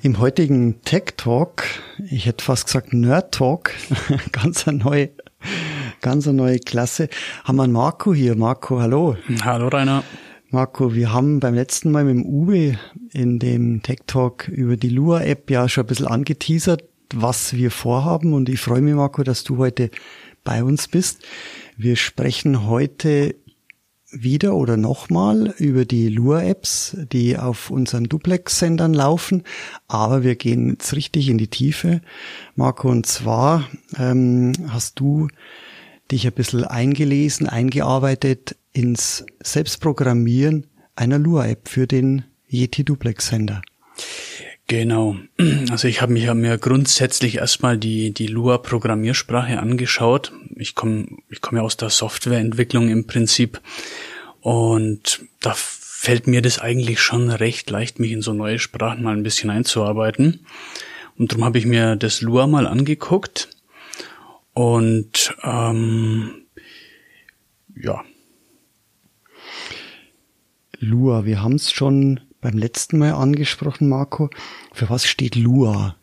Im heutigen Tech Talk, ich hätte fast gesagt Nerd Talk, ganz eine neue, ganz eine neue Klasse, haben wir einen Marco hier. Marco, hallo. Hallo Rainer. Marco, wir haben beim letzten Mal mit dem Uwe in dem Tech Talk über die Lua App ja schon ein bisschen angeteasert, was wir vorhaben und ich freue mich, Marco, dass du heute bei uns bist. Wir sprechen heute wieder oder nochmal über die Lure-Apps, die auf unseren Duplex-Sendern laufen. Aber wir gehen jetzt richtig in die Tiefe, Marco. Und zwar ähm, hast du dich ein bisschen eingelesen, eingearbeitet ins Selbstprogrammieren einer Lure-App für den Yeti Duplex-Sender. Genau. Also ich habe mich ja mir grundsätzlich erstmal die, die Lua Programmiersprache angeschaut. Ich komme ich komm ja aus der Softwareentwicklung im Prinzip. Und da fällt mir das eigentlich schon recht leicht, mich in so neue Sprachen mal ein bisschen einzuarbeiten. Und darum habe ich mir das Lua mal angeguckt. Und ähm, ja. Lua, wir haben es schon beim letzten Mal angesprochen, Marco. Für was steht Lua?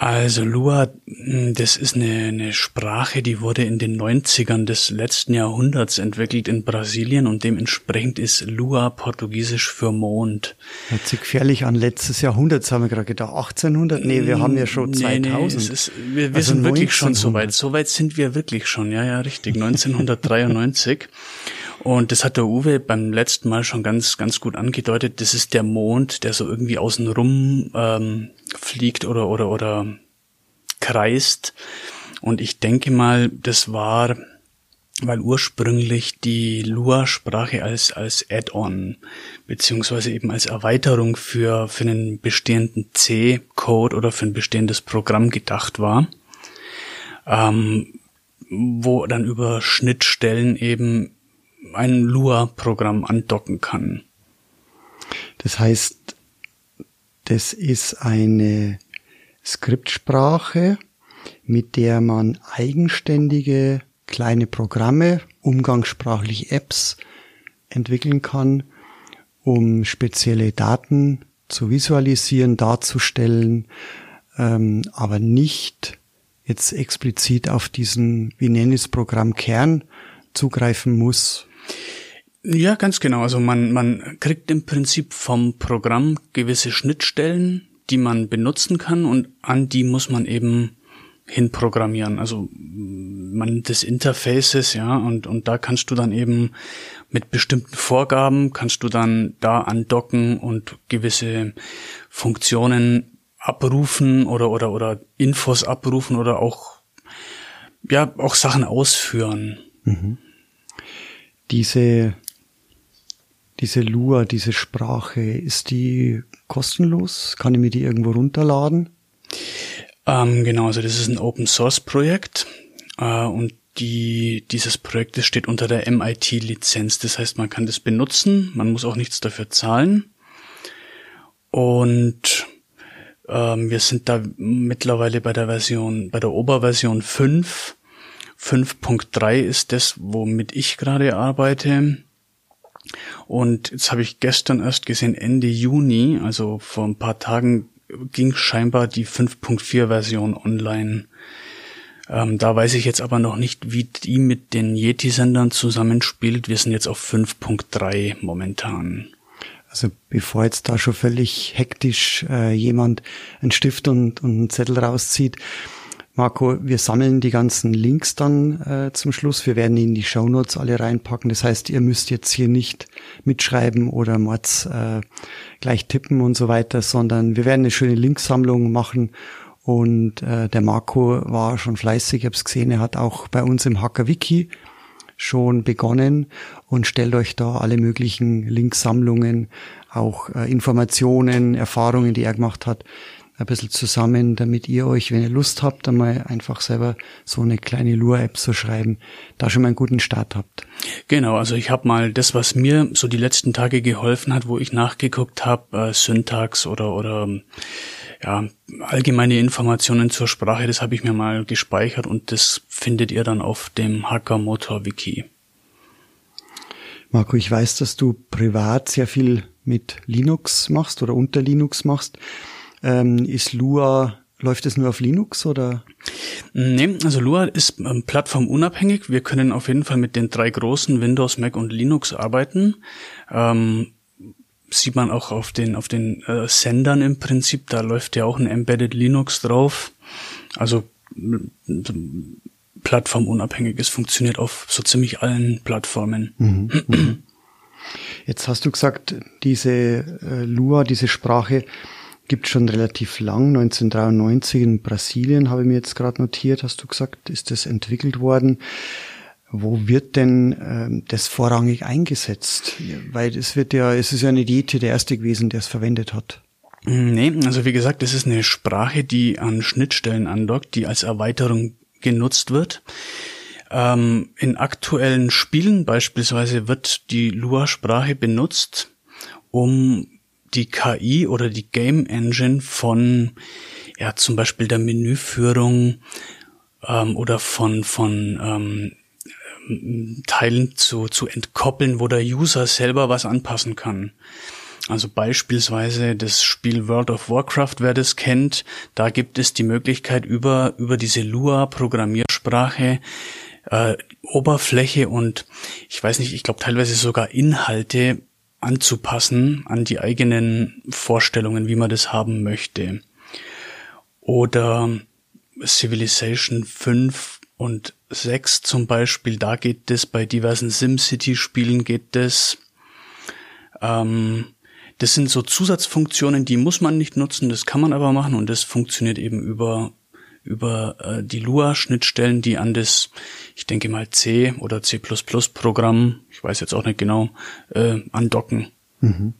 Also Lua, hm, das ist eine, eine Sprache, die wurde in den 90ern des letzten Jahrhunderts entwickelt in Brasilien und dementsprechend ist Lua portugiesisch für Mond. Hört sich gefährlich an. Letztes Jahrhundert haben wir gerade gedacht. 1800? Nee, wir haben ja schon 2000. Nee, nee, ist, wir, wir also sind wirklich schon so weit. So weit sind wir wirklich schon. Ja, ja, richtig. 1993. Und das hat der Uwe beim letzten Mal schon ganz, ganz gut angedeutet. Das ist der Mond, der so irgendwie außen rum ähm, fliegt oder, oder, oder kreist. Und ich denke mal, das war, weil ursprünglich die Lua-Sprache als, als Add-on, beziehungsweise eben als Erweiterung für, für einen bestehenden C-Code oder für ein bestehendes Programm gedacht war. Ähm, wo dann über Schnittstellen eben ein Lua-Programm andocken kann. Das heißt, das ist eine Skriptsprache, mit der man eigenständige kleine Programme, umgangssprachlich Apps entwickeln kann, um spezielle Daten zu visualisieren, darzustellen, ähm, aber nicht jetzt explizit auf diesen, wie nenne ich es, Programmkern zugreifen muss, ja, ganz genau. Also man, man kriegt im Prinzip vom Programm gewisse Schnittstellen, die man benutzen kann und an die muss man eben hinprogrammieren. Also man des Interfaces, ja, und, und da kannst du dann eben mit bestimmten Vorgaben kannst du dann da andocken und gewisse Funktionen abrufen oder, oder, oder Infos abrufen oder auch, ja, auch Sachen ausführen. Mhm diese, diese Lua, diese Sprache, ist die kostenlos? Kann ich mir die irgendwo runterladen? Ähm, genau, also das ist ein Open Source Projekt äh, und die, dieses Projekt das steht unter der MIT-Lizenz. Das heißt, man kann das benutzen, man muss auch nichts dafür zahlen. Und ähm, wir sind da mittlerweile bei der Version, bei der Oberversion 5 5.3 ist das, womit ich gerade arbeite. Und jetzt habe ich gestern erst gesehen, Ende Juni, also vor ein paar Tagen, ging scheinbar die 5.4 Version online. Ähm, da weiß ich jetzt aber noch nicht, wie die mit den Yeti-Sendern zusammenspielt. Wir sind jetzt auf 5.3 momentan. Also bevor jetzt da schon völlig hektisch äh, jemand einen Stift und, und einen Zettel rauszieht, Marco, wir sammeln die ganzen Links dann äh, zum Schluss. Wir werden in die Show Notes alle reinpacken. Das heißt, ihr müsst jetzt hier nicht mitschreiben oder Mords äh, gleich tippen und so weiter, sondern wir werden eine schöne Linksammlung machen. Und äh, der Marco war schon fleißig, ich habe es gesehen, er hat auch bei uns im Hacker Wiki schon begonnen und stellt euch da alle möglichen Linksammlungen, auch äh, Informationen, Erfahrungen, die er gemacht hat, ein bisschen zusammen, damit ihr euch, wenn ihr Lust habt, einmal einfach selber so eine kleine Lua-App zu schreiben, da schon mal einen guten Start habt. Genau, also ich habe mal das, was mir so die letzten Tage geholfen hat, wo ich nachgeguckt habe, äh, Syntax oder oder ja, allgemeine Informationen zur Sprache, das habe ich mir mal gespeichert und das findet ihr dann auf dem Hacker Motor Wiki. Marco, ich weiß, dass du privat sehr viel mit Linux machst oder unter Linux machst. Ähm, ist Lua, läuft es nur auf Linux oder? Nee, also Lua ist ähm, plattformunabhängig. Wir können auf jeden Fall mit den drei großen Windows, Mac und Linux arbeiten. Ähm, sieht man auch auf den, auf den äh, Sendern im Prinzip. Da läuft ja auch ein Embedded Linux drauf. Also plattformunabhängiges funktioniert auf so ziemlich allen Plattformen. Mhm, mhm. Jetzt hast du gesagt, diese äh, Lua, diese Sprache gibt schon relativ lang. 1993 in Brasilien habe ich mir jetzt gerade notiert, hast du gesagt, ist das entwickelt worden. Wo wird denn ähm, das vorrangig eingesetzt? Weil es wird ja, es ist ja nicht Diete der erste gewesen, der es verwendet hat. Nee, also wie gesagt, es ist eine Sprache, die an Schnittstellen andockt, die als Erweiterung genutzt wird. Ähm, in aktuellen Spielen beispielsweise wird die Lua-Sprache benutzt, um die KI oder die Game Engine von ja zum Beispiel der Menüführung ähm, oder von von ähm, Teilen zu, zu entkoppeln, wo der User selber was anpassen kann. Also beispielsweise das Spiel World of Warcraft, wer das kennt, da gibt es die Möglichkeit über, über diese Lua Programmiersprache äh, Oberfläche und ich weiß nicht, ich glaube teilweise sogar Inhalte anzupassen an die eigenen Vorstellungen, wie man das haben möchte. Oder Civilization 5 und 6 zum Beispiel, da geht es, bei diversen SimCity-Spielen geht es. Ähm, das sind so Zusatzfunktionen, die muss man nicht nutzen, das kann man aber machen und das funktioniert eben über über äh, die Lua-Schnittstellen, die an das, ich denke mal C oder C++ Programm, ich weiß jetzt auch nicht genau, äh, andocken. Mhm.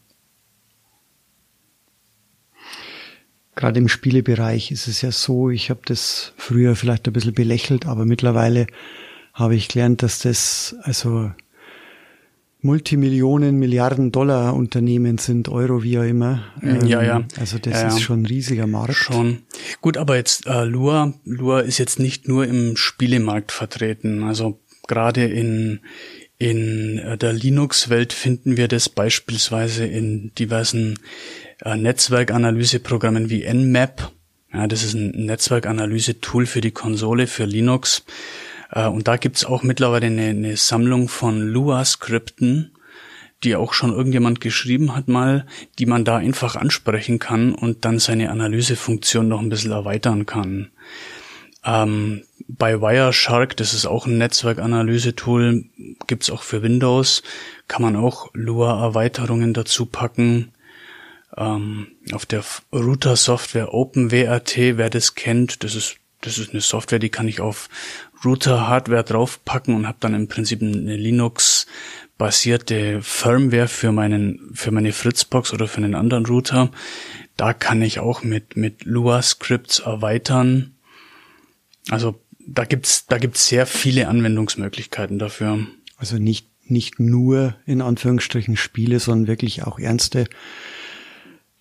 Gerade im Spielebereich ist es ja so, ich habe das früher vielleicht ein bisschen belächelt, aber mittlerweile habe ich gelernt, dass das also Multimillionen, Milliarden Dollar Unternehmen sind, Euro wie auch immer. Ähm, ja, ja. Also das ja, ist schon ein riesiger Markt. Schon. Gut, aber jetzt äh, Lua, Lua ist jetzt nicht nur im Spielemarkt vertreten. Also gerade in in äh, der Linux-Welt finden wir das beispielsweise in diversen äh, Netzwerkanalyseprogrammen wie Nmap. Ja, das ist ein Netzwerkanalyse-Tool für die Konsole für Linux. Äh, und da gibt's auch mittlerweile eine, eine Sammlung von Lua-Skripten, die auch schon irgendjemand geschrieben hat mal, die man da einfach ansprechen kann und dann seine Analysefunktion noch ein bisschen erweitern kann. Ähm, bei Wireshark, das ist auch ein Netzwerkanalyse-Tool, gibt's auch für Windows, kann man auch Lua-Erweiterungen dazu packen. Ähm, auf der Router-Software OpenWrt, wer das kennt, das ist das ist eine Software, die kann ich auf Router-Hardware draufpacken und habe dann im Prinzip eine Linux-basierte Firmware für meinen für meine Fritzbox oder für einen anderen Router. Da kann ich auch mit mit Lua-Scripts erweitern. Also da gibt's da gibt's sehr viele Anwendungsmöglichkeiten dafür. Also nicht nicht nur in Anführungsstrichen Spiele, sondern wirklich auch ernste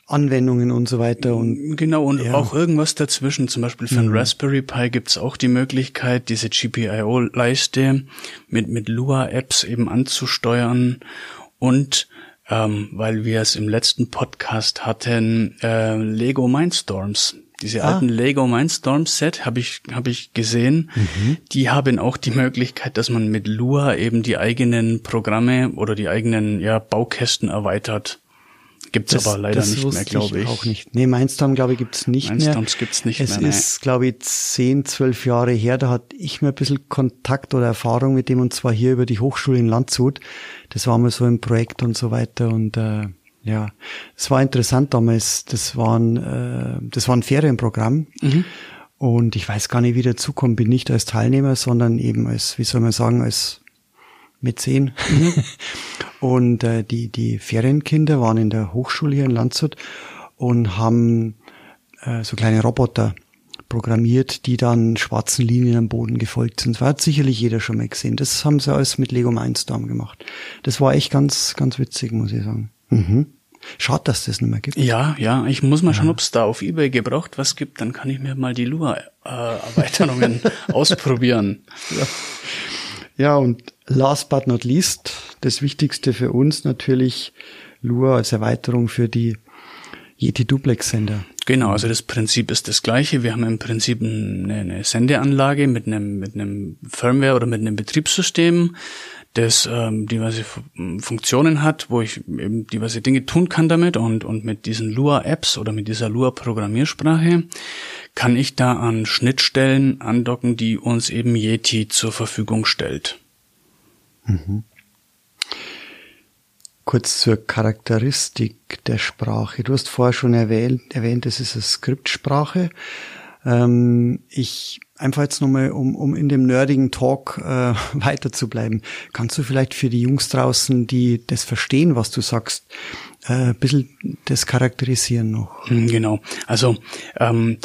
Anwendungen und so weiter. Und, genau, und ja. auch irgendwas dazwischen. Zum Beispiel für mhm. ein Raspberry Pi gibt's auch die Möglichkeit, diese GPIO-Leiste mit, mit Lua-Apps eben anzusteuern. Und ähm, weil wir es im letzten Podcast hatten, äh, Lego Mindstorms. Diese ah. alten Lego Mindstorms Set habe ich habe ich gesehen. Mhm. Die haben auch die Möglichkeit, dass man mit Lua eben die eigenen Programme oder die eigenen ja Baukästen erweitert. Gibt's das, aber leider nicht mehr, glaube ich. ich. Auch nicht. Nee, Mindstorm, glaube ich, gibt's nicht Mindstorms mehr. gibt's nicht es mehr. Es ist, glaube ich, zehn, zwölf Jahre her, da hatte ich mir ein bisschen Kontakt oder Erfahrung mit dem und zwar hier über die Hochschule in Landshut. Das war mal so ein Projekt und so weiter und äh, ja, es war interessant damals. Das war ein, äh, das war ein Ferienprogramm. Mhm. Und ich weiß gar nicht, wie dazukommen bin, nicht als Teilnehmer, sondern eben als, wie soll man sagen, als Mäzen. Mhm. Und äh, die, die Ferienkinder waren in der Hochschule hier in Landshut und haben äh, so kleine Roboter programmiert, die dann schwarzen Linien am Boden gefolgt sind. Das hat sicherlich jeder schon mal gesehen. Das haben sie alles mit Lego Mindstorm gemacht. Das war echt ganz, ganz witzig, muss ich sagen. Mhm. Schade, dass das nicht mehr gibt. Ja, ja, ich muss mal ja. schauen, ob es da auf Ebay gebraucht was gibt. Dann kann ich mir mal die Lua-Erweiterungen ausprobieren. Ja. Ja, und last but not least, das Wichtigste für uns natürlich Lua als Erweiterung für die Yeti Duplex Sender. Genau, also das Prinzip ist das gleiche. Wir haben im Prinzip eine, eine Sendeanlage mit einem, mit einem Firmware oder mit einem Betriebssystem, das ähm, diverse Funktionen hat, wo ich eben diverse Dinge tun kann damit und, und mit diesen Lua-Apps oder mit dieser Lua-Programmiersprache kann ich da an Schnittstellen andocken, die uns eben Yeti zur Verfügung stellt. Mhm. Kurz zur Charakteristik der Sprache. Du hast vorher schon erwähnt, erwähnt es ist eine Skriptsprache. Ähm, ich einfach jetzt nochmal, um, um in dem nerdigen Talk äh, weiter zu bleiben, kannst du vielleicht für die Jungs draußen, die das verstehen, was du sagst, äh, ein bisschen das charakterisieren noch? Hm, genau. Also ähm,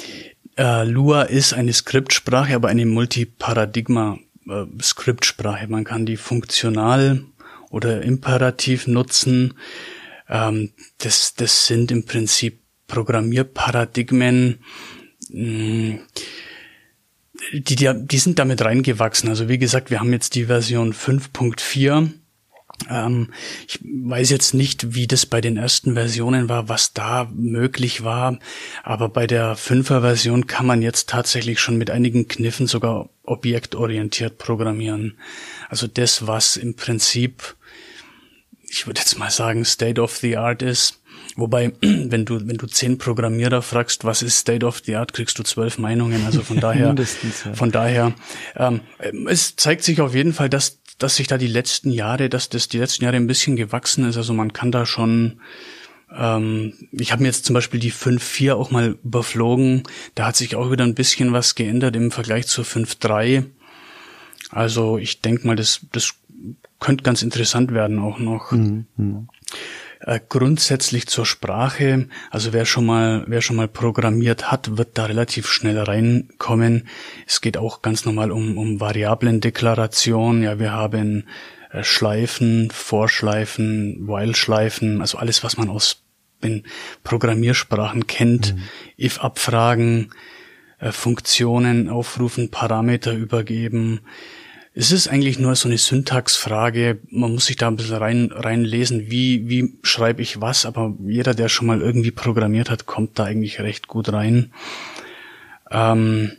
äh, Lua ist eine Skriptsprache, aber eine Multiparadigma-Skriptsprache. Man kann die funktional oder Imperativ nutzen. Ähm, das, das sind im Prinzip Programmierparadigmen, mh, mm, die, die, die sind damit reingewachsen. Also wie gesagt, wir haben jetzt die Version 5.4. Ähm, ich weiß jetzt nicht, wie das bei den ersten Versionen war, was da möglich war, aber bei der 5er Version kann man jetzt tatsächlich schon mit einigen Kniffen sogar objektorientiert programmieren. Also das, was im Prinzip ich würde jetzt mal sagen, State of the Art ist. Wobei, wenn du, wenn du zehn Programmierer fragst, was ist State of the Art, kriegst du zwölf Meinungen. Also von daher, ja. von daher, ähm, es zeigt sich auf jeden Fall, dass, dass sich da die letzten Jahre, dass das die letzten Jahre ein bisschen gewachsen ist. Also man kann da schon, ähm, ich habe mir jetzt zum Beispiel die 5.4 auch mal überflogen. Da hat sich auch wieder ein bisschen was geändert im Vergleich zur 5.3. Also ich denke mal, das, das könnte ganz interessant werden auch noch. Mhm. Äh, grundsätzlich zur Sprache, also wer schon mal, wer schon mal programmiert hat, wird da relativ schnell reinkommen. Es geht auch ganz normal um, um Variablendeklaration. Ja, wir haben äh, Schleifen, Vorschleifen, While-Schleifen, also alles, was man aus den Programmiersprachen kennt, mhm. if-Abfragen, äh, Funktionen aufrufen, Parameter übergeben, es ist eigentlich nur so eine Syntaxfrage. Man muss sich da ein bisschen rein, reinlesen, wie, wie schreibe ich was, aber jeder, der schon mal irgendwie programmiert hat, kommt da eigentlich recht gut rein. Ähm,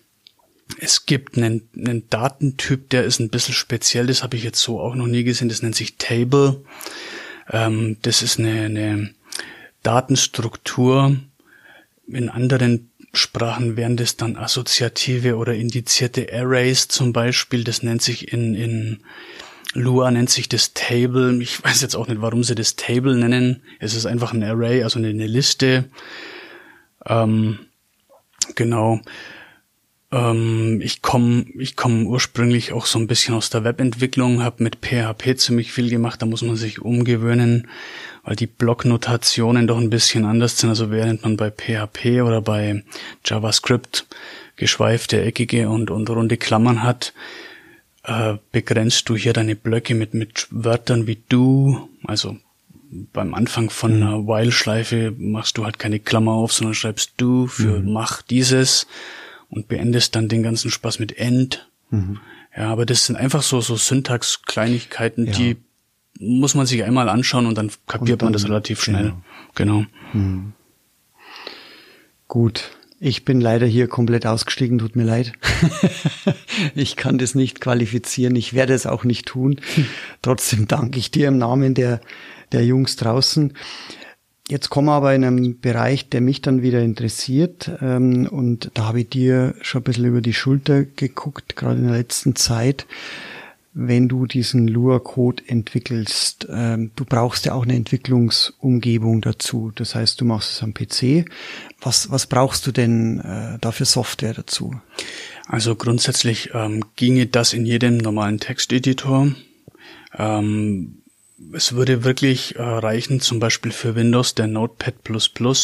es gibt einen, einen Datentyp, der ist ein bisschen speziell, das habe ich jetzt so auch noch nie gesehen, das nennt sich Table. Ähm, das ist eine, eine Datenstruktur. In anderen Sprachen wären das dann assoziative oder indizierte Arrays zum Beispiel. Das nennt sich in, in Lua nennt sich das Table. Ich weiß jetzt auch nicht, warum sie das Table nennen. Es ist einfach ein Array, also eine, eine Liste. Ähm, genau. Ähm, ich komme ich komm ursprünglich auch so ein bisschen aus der Webentwicklung, habe mit PHP ziemlich viel gemacht, da muss man sich umgewöhnen, weil die Blocknotationen doch ein bisschen anders sind. Also während man bei PHP oder bei JavaScript geschweifte, eckige und, und runde Klammern hat, äh, begrenzt du hier deine Blöcke mit, mit Wörtern wie du, also beim Anfang von mhm. einer While-Schleife machst du halt keine Klammer auf, sondern schreibst du für mhm. mach dieses und beendest dann den ganzen Spaß mit End. Mhm. Ja, aber das sind einfach so, so Syntax-Kleinigkeiten, ja. die muss man sich einmal anschauen und dann kapiert und dann, man das relativ schnell. Genau. genau. Hm. Gut. Ich bin leider hier komplett ausgestiegen, tut mir leid. ich kann das nicht qualifizieren, ich werde es auch nicht tun. Trotzdem danke ich dir im Namen der, der Jungs draußen. Jetzt kommen wir aber in einen Bereich, der mich dann wieder interessiert. Ähm, und da habe ich dir schon ein bisschen über die Schulter geguckt, gerade in der letzten Zeit wenn du diesen Lua-Code entwickelst. Ähm, du brauchst ja auch eine Entwicklungsumgebung dazu. Das heißt, du machst es am PC. Was, was brauchst du denn äh, da für Software dazu? Also grundsätzlich ähm, ginge das in jedem normalen Texteditor. Ähm, es würde wirklich äh, reichen, zum Beispiel für Windows der Notepad++,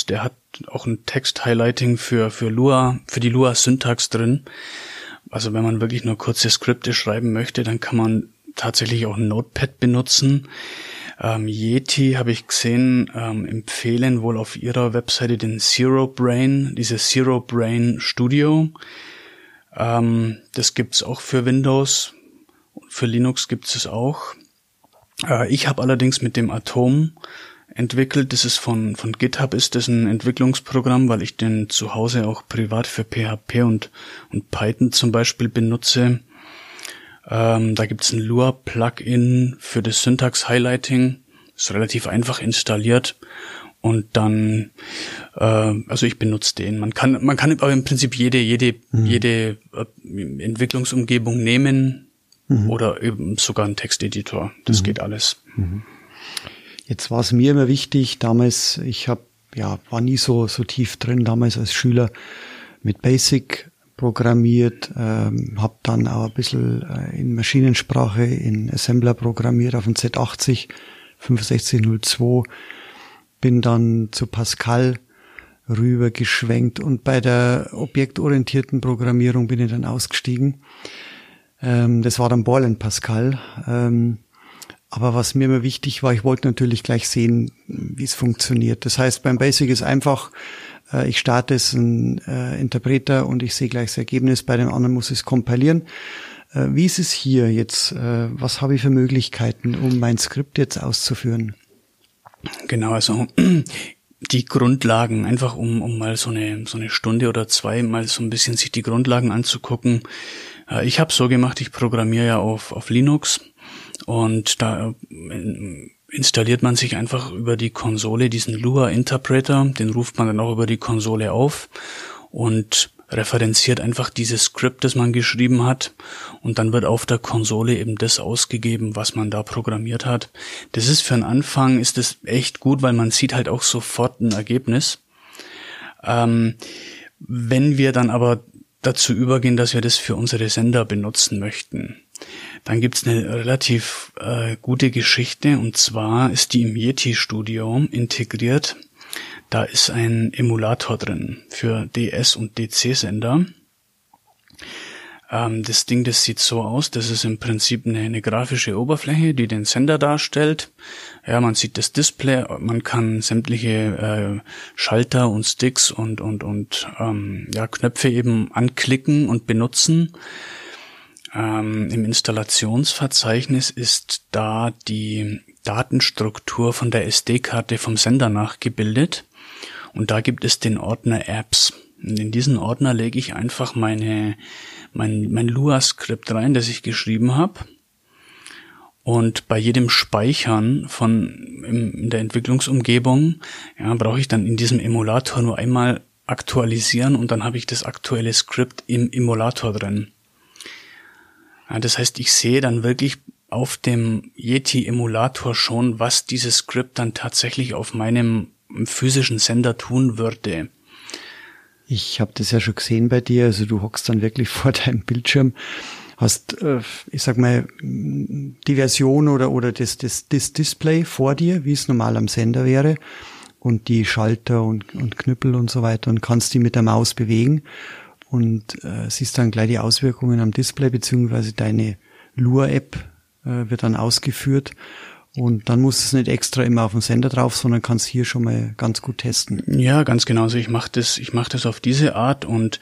der hat auch ein Text-Highlighting für, für Lua, für die Lua-Syntax drin. Also wenn man wirklich nur kurze Skripte schreiben möchte, dann kann man tatsächlich auch Notepad benutzen. Ähm, Yeti habe ich gesehen, ähm, empfehlen wohl auf ihrer Webseite den Zero Brain, diese Zero Brain Studio. Ähm, das gibt's auch für Windows. Für Linux gibt's es auch. Äh, ich habe allerdings mit dem Atom entwickelt. Das ist von, von GitHub ist das ein Entwicklungsprogramm, weil ich den zu Hause auch privat für PHP und, und Python zum Beispiel benutze. Ähm, da gibt's ein Lua-Plugin für das Syntax-Highlighting. Ist relativ einfach installiert. Und dann, äh, also ich benutze den. Man kann, man kann aber im Prinzip jede, jede, mhm. jede äh, Entwicklungsumgebung nehmen, mhm. oder eben sogar ein Texteditor. Das mhm. geht alles. Jetzt war es mir immer wichtig, damals, ich habe ja war nie so so tief drin damals als Schüler mit Basic programmiert, ähm, habe dann auch ein bisschen äh, in Maschinensprache in Assembler programmiert auf dem Z80 6502, bin dann zu Pascal rübergeschwenkt und bei der objektorientierten Programmierung bin ich dann ausgestiegen. Ähm, das war dann Borland Pascal. Ähm, aber was mir immer wichtig war, ich wollte natürlich gleich sehen, wie es funktioniert. Das heißt, beim Basic ist einfach, äh, ich starte es ein äh, Interpreter und ich sehe gleich das Ergebnis. Bei dem anderen muss ich es kompilieren. Äh, wie ist es hier jetzt? Was habe ich für Möglichkeiten, um mein Skript jetzt auszuführen? Genau, also die Grundlagen, einfach um, um mal so eine, so eine Stunde oder zwei mal so ein bisschen sich die Grundlagen anzugucken. Ich habe so gemacht, ich programmiere ja auf, auf Linux und da äh, installiert man sich einfach über die Konsole diesen Lua Interpreter, den ruft man dann auch über die Konsole auf und referenziert einfach dieses Skript, das man geschrieben hat und dann wird auf der Konsole eben das ausgegeben, was man da programmiert hat. Das ist für einen Anfang ist das echt gut, weil man sieht halt auch sofort ein Ergebnis. Ähm, wenn wir dann aber dazu übergehen, dass wir das für unsere Sender benutzen möchten. Dann gibt's eine relativ äh, gute Geschichte und zwar ist die im Yeti Studio integriert. Da ist ein Emulator drin für DS und DC Sender. Ähm, das Ding, das sieht so aus, das ist im Prinzip eine, eine, grafische Oberfläche, die den Sender darstellt. Ja, man sieht das Display, man kann sämtliche äh, Schalter und Sticks und und und ähm, ja Knöpfe eben anklicken und benutzen. Ähm, Im Installationsverzeichnis ist da die Datenstruktur von der SD-Karte vom Sender nachgebildet und da gibt es den Ordner Apps. Und in diesen Ordner lege ich einfach meine mein, mein Lua-Skript rein, das ich geschrieben habe. Und bei jedem Speichern von in der Entwicklungsumgebung ja, brauche ich dann in diesem Emulator nur einmal aktualisieren und dann habe ich das aktuelle Skript im Emulator drin. Ja, das heißt, ich sehe dann wirklich auf dem Yeti-Emulator schon, was dieses Skript dann tatsächlich auf meinem physischen Sender tun würde. Ich habe das ja schon gesehen bei dir, also du hockst dann wirklich vor deinem Bildschirm, hast, äh, ich sag mal, die Version oder, oder das, das, das Display vor dir, wie es normal am Sender wäre und die Schalter und, und Knüppel und so weiter und kannst die mit der Maus bewegen und äh, siehst dann gleich die Auswirkungen am Display beziehungsweise deine Lure-App äh, wird dann ausgeführt und dann muss es nicht extra immer auf den Sender drauf, sondern kann es hier schon mal ganz gut testen. Ja, ganz genau. Also ich mache das, ich mache das auf diese Art und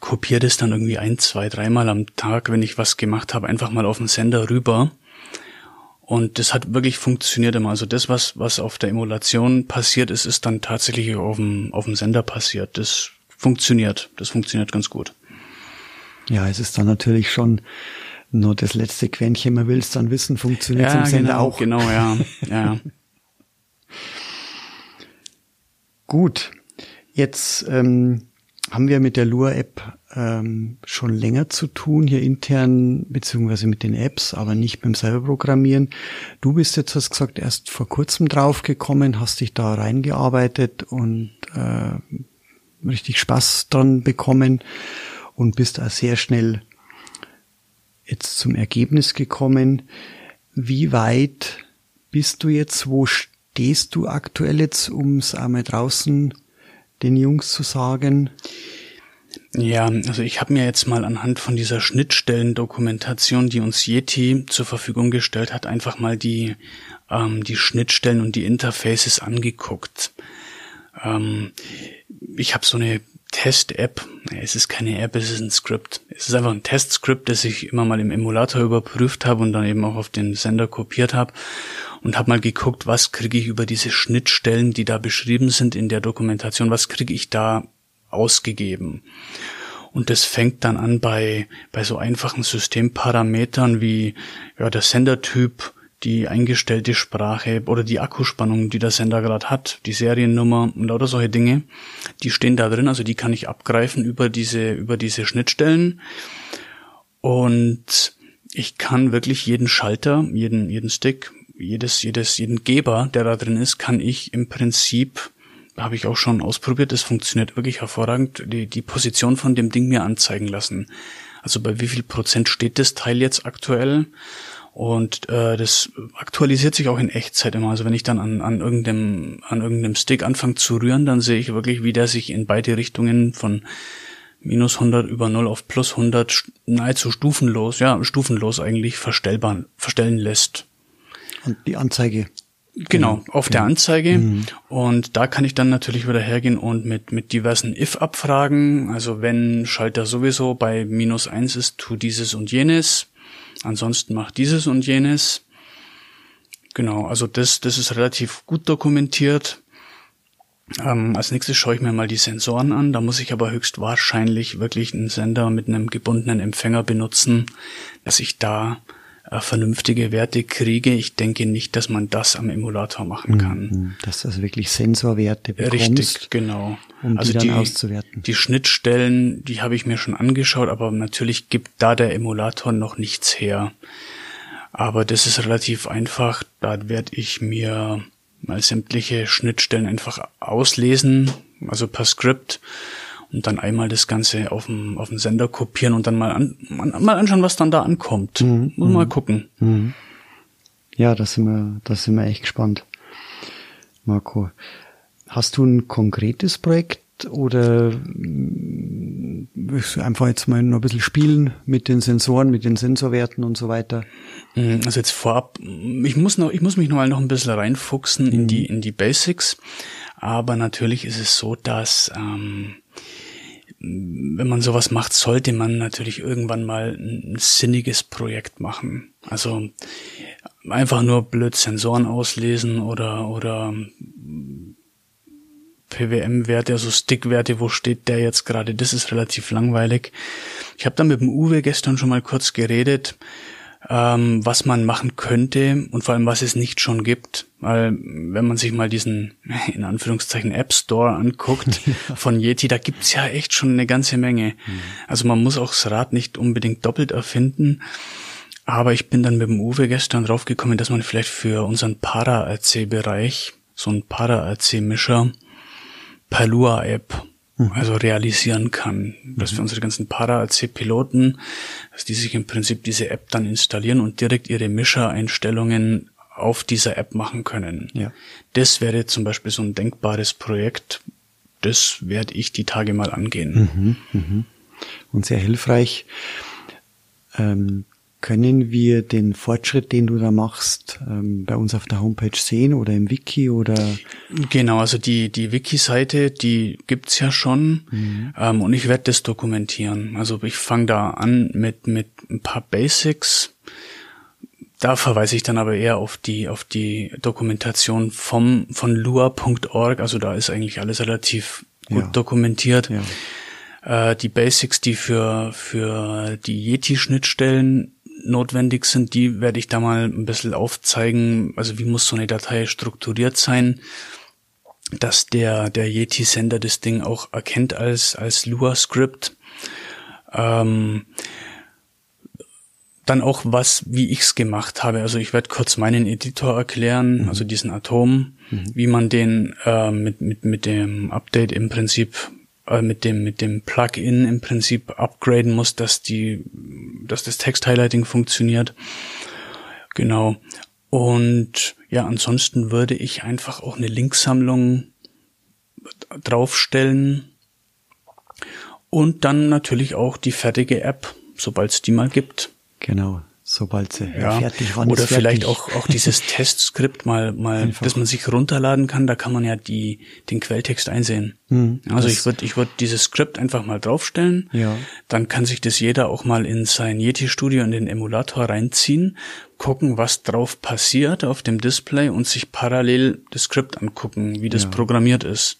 kopiere das dann irgendwie ein, zwei, dreimal am Tag, wenn ich was gemacht habe, einfach mal auf den Sender rüber. Und das hat wirklich funktioniert immer. Also das, was, was auf der Emulation passiert ist, ist dann tatsächlich auf dem, auf dem Sender passiert. Das funktioniert. Das funktioniert ganz gut. Ja, es ist dann natürlich schon nur das letzte Quäntchen, man will es dann wissen, funktioniert ja, im Sender genau, auch. Genau, ja. ja. Gut, jetzt ähm, haben wir mit der Lure-App ähm, schon länger zu tun, hier intern, beziehungsweise mit den Apps, aber nicht beim Selberprogrammieren. Du bist jetzt, hast gesagt, erst vor kurzem draufgekommen, hast dich da reingearbeitet und äh, richtig Spaß dran bekommen und bist auch sehr schnell jetzt zum Ergebnis gekommen, wie weit bist du jetzt? Wo stehst du aktuell jetzt, um es einmal draußen den Jungs zu sagen? Ja, also ich habe mir jetzt mal anhand von dieser Schnittstellendokumentation, die uns Yeti zur Verfügung gestellt hat, einfach mal die, ähm, die Schnittstellen und die Interfaces angeguckt. Ähm, ich habe so eine Test-App. Es ist keine App, es ist ein Skript. Es ist einfach ein Test-Skript, das ich immer mal im Emulator überprüft habe und dann eben auch auf den Sender kopiert habe und habe mal geguckt, was kriege ich über diese Schnittstellen, die da beschrieben sind in der Dokumentation, was kriege ich da ausgegeben. Und das fängt dann an bei, bei so einfachen Systemparametern wie ja, der Sendertyp, die eingestellte Sprache oder die Akkuspannung, die der Sender gerade hat, die Seriennummer und lauter solche Dinge, die stehen da drin, also die kann ich abgreifen über diese, über diese Schnittstellen. Und ich kann wirklich jeden Schalter, jeden, jeden Stick, jedes, jedes, jeden Geber, der da drin ist, kann ich im Prinzip, habe ich auch schon ausprobiert, das funktioniert wirklich hervorragend, die, die Position von dem Ding mir anzeigen lassen. Also bei wie viel Prozent steht das Teil jetzt aktuell? Und äh, das aktualisiert sich auch in Echtzeit immer. Also wenn ich dann an, an irgendeinem an irgendeinem Stick anfange zu rühren, dann sehe ich wirklich, wie der sich in beide Richtungen von minus 100 über 0 auf plus 100 nahezu stufenlos, ja, stufenlos eigentlich verstellbar, verstellen lässt. Und die Anzeige. Genau, auf der Anzeige. Mhm. Und da kann ich dann natürlich wieder hergehen und mit, mit diversen if-Abfragen, also wenn Schalter sowieso bei minus eins ist, tu dieses und jenes Ansonsten macht dieses und jenes. Genau, also das, das ist relativ gut dokumentiert. Ähm, als nächstes schaue ich mir mal die Sensoren an. Da muss ich aber höchstwahrscheinlich wirklich einen Sender mit einem gebundenen Empfänger benutzen, dass ich da äh, vernünftige Werte kriege. Ich denke nicht, dass man das am Emulator machen mhm, kann. Dass du also wirklich Sensorwerte bekommst. Richtig, genau. Um also die dann die, auszuwerten. Die Schnittstellen, die habe ich mir schon angeschaut, aber natürlich gibt da der Emulator noch nichts her. Aber das ist relativ einfach. Da werde ich mir mal sämtliche Schnittstellen einfach auslesen, also per Skript und dann einmal das Ganze auf dem, auf dem Sender kopieren und dann mal, an, mal anschauen, was dann da ankommt. Mhm. Muss mal mhm. gucken. Mhm. Ja, da sind wir, da sind wir echt gespannt. Marco, hast du ein konkretes Projekt oder willst du einfach jetzt mal noch ein bisschen spielen mit den Sensoren, mit den Sensorwerten und so weiter? Mhm, also jetzt vorab, ich muss noch, ich muss mich noch mal noch ein bisschen reinfuchsen mhm. in die, in die Basics. Aber natürlich ist es so, dass ähm, wenn man sowas macht, sollte man natürlich irgendwann mal ein sinniges Projekt machen. Also einfach nur blöd Sensoren auslesen oder oder PWM-Werte, also Stick-Werte, wo steht der jetzt gerade? Das ist relativ langweilig. Ich habe da mit dem Uwe gestern schon mal kurz geredet ähm, was man machen könnte und vor allem, was es nicht schon gibt. Weil wenn man sich mal diesen, in Anführungszeichen, App Store anguckt von Yeti, da gibt's ja echt schon eine ganze Menge. Mhm. Also man muss auch das Rad nicht unbedingt doppelt erfinden. Aber ich bin dann mit dem Uwe gestern draufgekommen, dass man vielleicht für unseren Para-RC-Bereich so ein Para-RC-Mischer Palua-App. Also realisieren kann. Dass wir mhm. unsere ganzen Para-AC-Piloten, dass die sich im Prinzip diese App dann installieren und direkt ihre Mischer-Einstellungen auf dieser App machen können. Ja. Das wäre zum Beispiel so ein denkbares Projekt. Das werde ich die Tage mal angehen. Mhm, mh. Und sehr hilfreich. Ähm, können wir den Fortschritt, den du da machst, ähm, bei uns auf der Homepage sehen oder im Wiki oder? Genau, also die, die Wiki-Seite, die gibt's ja schon mhm. ähm, und ich werde das dokumentieren. Also ich fange da an mit, mit ein paar Basics. Da verweise ich dann aber eher auf die, auf die Dokumentation vom, von lua.org. Also da ist eigentlich alles relativ gut ja. dokumentiert. Ja. Äh, die Basics, die für, für die Yeti-Schnittstellen notwendig sind, die werde ich da mal ein bisschen aufzeigen. Also wie muss so eine Datei strukturiert sein, dass der, der Yeti-Sender das Ding auch erkennt als, als Lua-Script. Ähm, dann auch was, wie ich's gemacht habe. Also ich werde kurz meinen Editor erklären, mhm. also diesen Atom, mhm. wie man den äh, mit, mit, mit dem Update im Prinzip äh, mit dem mit dem Plugin im Prinzip upgraden muss, dass die dass das Text Highlighting funktioniert. Genau. Und ja, ansonsten würde ich einfach auch eine Linksammlung draufstellen und dann natürlich auch die fertige App, sobald es die mal gibt. Genau sobald sie ja, fertig waren. Oder vielleicht auch, auch dieses Testskript mal, mal, Einfach. dass man sich runterladen kann, da kann man ja die, den Quelltext einsehen. Hm, also ich würde, ich würde dieses Skript einfach mal draufstellen. Ja. Dann kann sich das jeder auch mal in sein Yeti Studio in den Emulator reinziehen, gucken, was drauf passiert auf dem Display und sich parallel das Skript angucken, wie das ja. programmiert ist.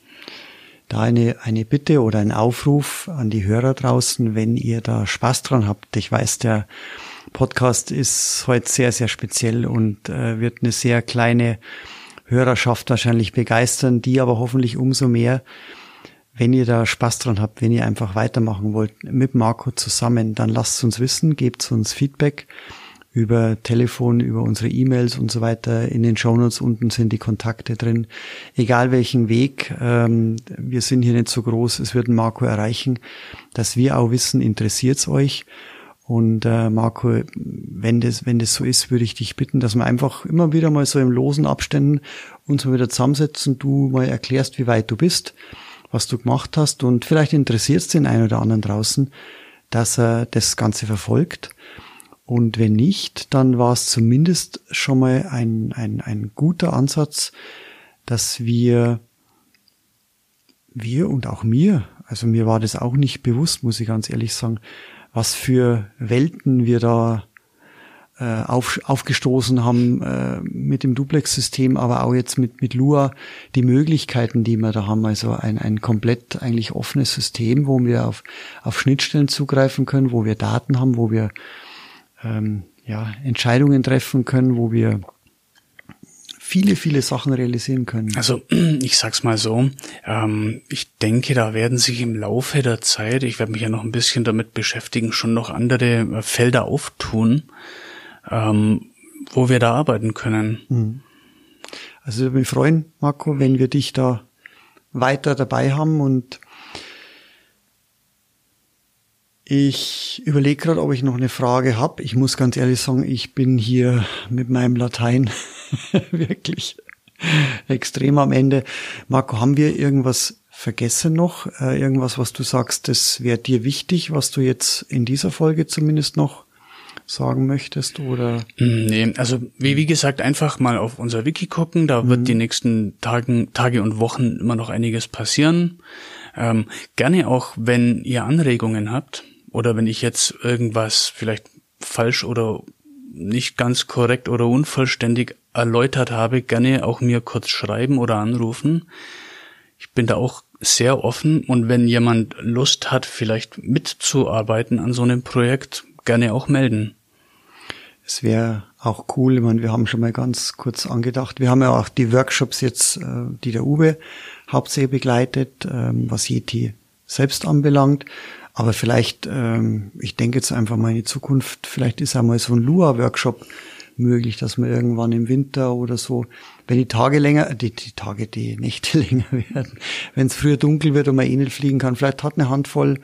Da eine, eine Bitte oder ein Aufruf an die Hörer draußen, wenn ihr da Spaß dran habt. Ich weiß, der, Podcast ist heute sehr, sehr speziell und äh, wird eine sehr kleine Hörerschaft wahrscheinlich begeistern, die aber hoffentlich umso mehr, wenn ihr da Spaß dran habt, wenn ihr einfach weitermachen wollt mit Marco zusammen, dann lasst uns wissen, gebt uns Feedback über Telefon, über unsere E-Mails und so weiter. In den Shownotes unten sind die Kontakte drin. Egal welchen Weg, ähm, wir sind hier nicht so groß, es wird Marco erreichen, dass wir auch wissen, interessiert's euch und äh, Marco, wenn das, wenn das so ist, würde ich dich bitten, dass wir einfach immer wieder mal so im losen Abständen uns mal wieder zusammensetzen, du mal erklärst, wie weit du bist, was du gemacht hast und vielleicht interessiert es den einen oder anderen draußen, dass er das Ganze verfolgt. Und wenn nicht, dann war es zumindest schon mal ein, ein, ein guter Ansatz, dass wir, wir und auch mir, also mir war das auch nicht bewusst, muss ich ganz ehrlich sagen, was für Welten wir da äh, auf, aufgestoßen haben äh, mit dem Duplex-System, aber auch jetzt mit, mit Lua, die Möglichkeiten, die wir da haben, also ein, ein komplett eigentlich offenes System, wo wir auf, auf Schnittstellen zugreifen können, wo wir Daten haben, wo wir ähm, ja, Entscheidungen treffen können, wo wir viele, viele Sachen realisieren können. Also ich sag's mal so, ähm, ich denke, da werden sich im Laufe der Zeit, ich werde mich ja noch ein bisschen damit beschäftigen, schon noch andere äh, Felder auftun, ähm, wo wir da arbeiten können. Mhm. Also ich würde mich freuen, Marco, wenn wir dich da weiter dabei haben und ich überlege gerade, ob ich noch eine Frage habe. Ich muss ganz ehrlich sagen, ich bin hier mit meinem Latein wirklich extrem am Ende. Marco, haben wir irgendwas vergessen noch? Äh, irgendwas, was du sagst, das wäre dir wichtig, was du jetzt in dieser Folge zumindest noch sagen möchtest oder? Hm, nee, also wie, wie gesagt, einfach mal auf unser Wiki gucken. Da wird mhm. die nächsten Tagen, Tage und Wochen immer noch einiges passieren. Ähm, gerne auch, wenn ihr Anregungen habt, oder wenn ich jetzt irgendwas vielleicht falsch oder nicht ganz korrekt oder unvollständig erläutert habe, gerne auch mir kurz schreiben oder anrufen. Ich bin da auch sehr offen und wenn jemand Lust hat, vielleicht mitzuarbeiten an so einem Projekt, gerne auch melden. Es wäre auch cool, ich meine, wir haben schon mal ganz kurz angedacht, wir haben ja auch die Workshops jetzt, äh, die der Uwe hauptsächlich begleitet, ähm, was Yeti selbst anbelangt. Aber vielleicht, ähm, ich denke jetzt einfach mal in die Zukunft, vielleicht ist einmal so ein Lua-Workshop möglich, dass man irgendwann im Winter oder so, wenn die Tage länger, die, die Tage, die Nächte länger werden, wenn es früher dunkel wird und man eh nicht fliegen kann, vielleicht hat eine Handvoll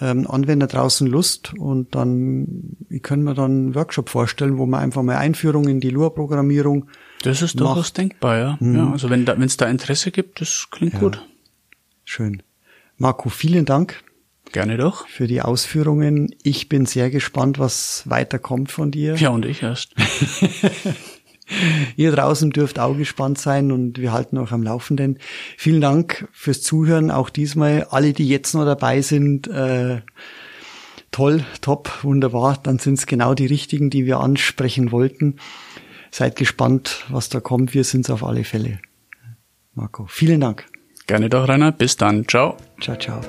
ähm, Anwender draußen Lust und dann, ich können mir dann einen Workshop vorstellen, wo man einfach mal Einführung in die Lua-Programmierung Das ist macht. durchaus denkbar, ja. Mhm. ja also wenn da, wenn es da Interesse gibt, das klingt ja. gut. Schön. Marco, vielen Dank Gerne doch. Für die Ausführungen. Ich bin sehr gespannt, was weiterkommt von dir. Ja, und ich erst. Ihr draußen dürft auch gespannt sein und wir halten euch am Laufenden. Vielen Dank fürs Zuhören, auch diesmal. Alle, die jetzt noch dabei sind, äh, toll, top, wunderbar. Dann sind es genau die richtigen, die wir ansprechen wollten. Seid gespannt, was da kommt. Wir sind es auf alle Fälle. Marco, vielen Dank. Gerne doch, Rainer. Bis dann. Ciao. Ciao, ciao.